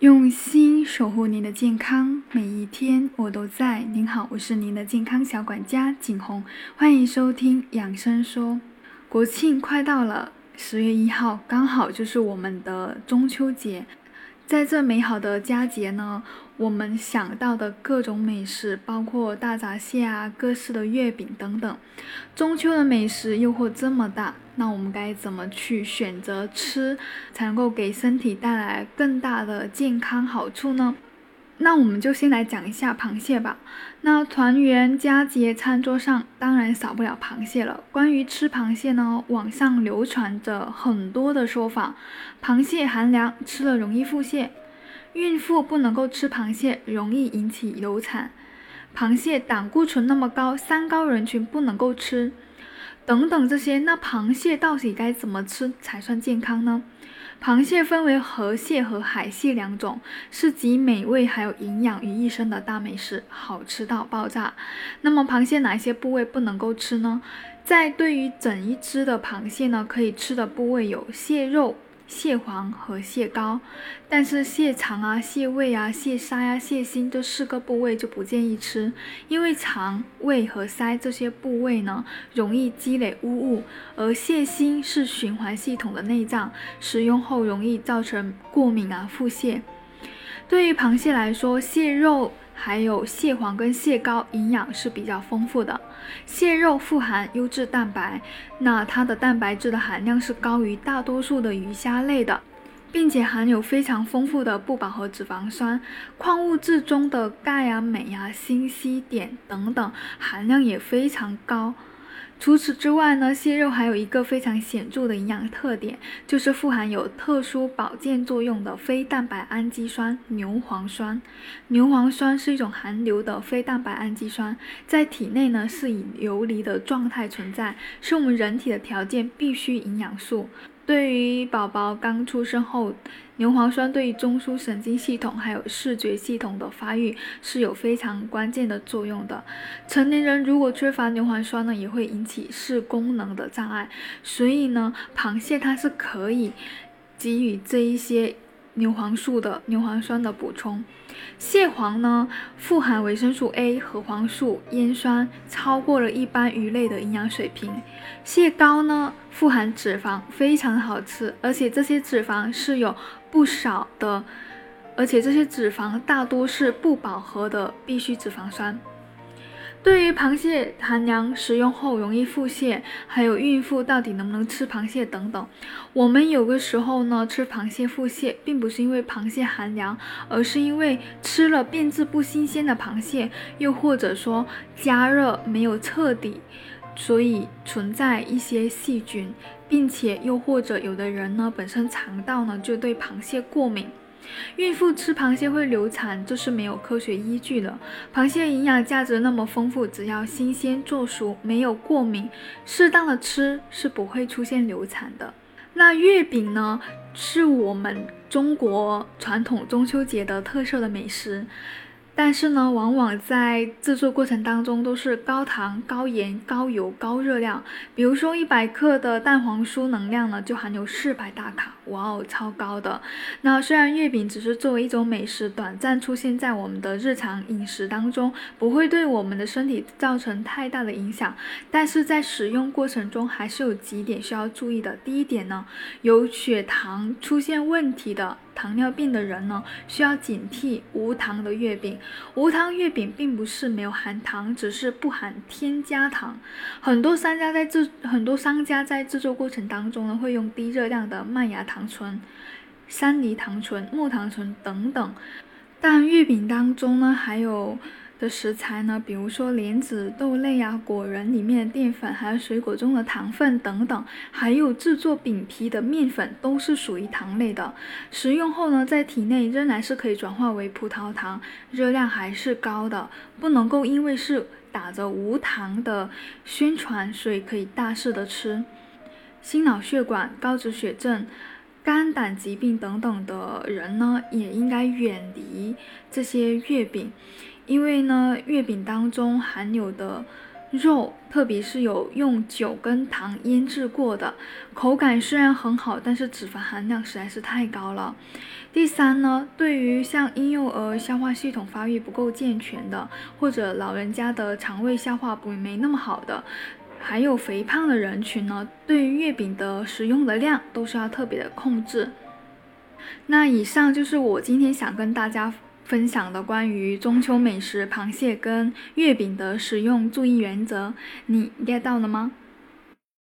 用心守护您的健康，每一天我都在。您好，我是您的健康小管家景红，欢迎收听养生说。国庆快到了，十月一号刚好就是我们的中秋节。在这美好的佳节呢，我们想到的各种美食，包括大闸蟹啊、各式的月饼等等。中秋的美食诱惑这么大，那我们该怎么去选择吃，才能够给身体带来更大的健康好处呢？那我们就先来讲一下螃蟹吧。那团圆佳节餐桌上当然少不了螃蟹了。关于吃螃蟹呢，网上流传着很多的说法。螃蟹寒凉，吃了容易腹泻；孕妇不能够吃螃蟹，容易引起流产；螃蟹胆固醇那么高，三高人群不能够吃。等等这些，那螃蟹到底该怎么吃才算健康呢？螃蟹分为河蟹和海蟹两种，是集美味还有营养于一身的大美食，好吃到爆炸。那么螃蟹哪些部位不能够吃呢？在对于整一只的螃蟹呢，可以吃的部位有蟹肉。蟹黄和蟹膏，但是蟹肠啊、蟹胃啊、蟹腮呀、蟹心这四个部位就不建议吃，因为肠、胃和腮这些部位呢容易积累污物，而蟹心是循环系统的内脏，食用后容易造成过敏啊、腹泻。对于螃蟹来说，蟹肉。还有蟹黄跟蟹膏营养是比较丰富的，蟹肉富含优质蛋白，那它的蛋白质的含量是高于大多数的鱼虾类的，并且含有非常丰富的不饱和脂肪酸，矿物质中的钙啊、镁啊、锌、硒、碘等等含量也非常高。除此之外呢，蟹肉还有一个非常显著的营养特点，就是富含有特殊保健作用的非蛋白氨基酸牛磺酸。牛磺酸是一种含硫的非蛋白氨基酸，在体内呢是以游离的状态存在，是我们人体的条件必需营养素。对于宝宝刚出生后，牛磺酸对于中枢神经系统还有视觉系统的发育是有非常关键的作用的。成年人如果缺乏牛磺酸呢，也会引起视功能的障碍。所以呢，螃蟹它是可以给予这一些。牛磺素的牛磺酸的补充，蟹黄呢富含维生素 A、核黄素、烟酸，超过了一般鱼类的营养水平。蟹膏呢富含脂肪，非常好吃，而且这些脂肪是有不少的，而且这些脂肪大多是不饱和的必需脂肪酸。对于螃蟹寒凉食用后容易腹泻，还有孕妇到底能不能吃螃蟹等等，我们有个时候呢吃螃蟹腹泻，并不是因为螃蟹寒凉，而是因为吃了变质不新鲜的螃蟹，又或者说加热没有彻底，所以存在一些细菌，并且又或者有的人呢本身肠道呢就对螃蟹过敏。孕妇吃螃蟹会流产，这是没有科学依据的。螃蟹营养价值那么丰富，只要新鲜做熟，没有过敏，适当的吃是不会出现流产的。那月饼呢，是我们中国传统中秋节的特色的美食。但是呢，往往在制作过程当中都是高糖、高盐、高油、高热量。比如说，一百克的蛋黄酥能量呢，就含有四百大卡，哇哦，超高的。那虽然月饼只是作为一种美食，短暂出现在我们的日常饮食当中，不会对我们的身体造成太大的影响，但是在使用过程中还是有几点需要注意的。第一点呢，有血糖出现问题的。糖尿病的人呢，需要警惕无糖的月饼。无糖月饼并不是没有含糖，只是不含添加糖。很多商家在制很多商家在制作过程当中呢，会用低热量的麦芽糖醇、山梨糖醇、木糖醇等等。但月饼当中呢，还有。的食材呢，比如说莲子、豆类啊、果仁里面的淀粉，还有水果中的糖分等等，还有制作饼皮的面粉，都是属于糖类的。食用后呢，在体内仍然是可以转化为葡萄糖，热量还是高的，不能够因为是打着无糖的宣传，所以可以大肆的吃。心脑血管、高脂血症、肝胆疾病等等的人呢，也应该远离这些月饼。因为呢，月饼当中含有的肉，特别是有用酒跟糖腌制过的，口感虽然很好，但是脂肪含量实在是太高了。第三呢，对于像婴幼儿消化系统发育不够健全的，或者老人家的肠胃消化不没那么好的，还有肥胖的人群呢，对于月饼的食用的量都是要特别的控制。那以上就是我今天想跟大家。分享的关于中秋美食螃蟹跟月饼的使用注意原则，你 get 到了吗？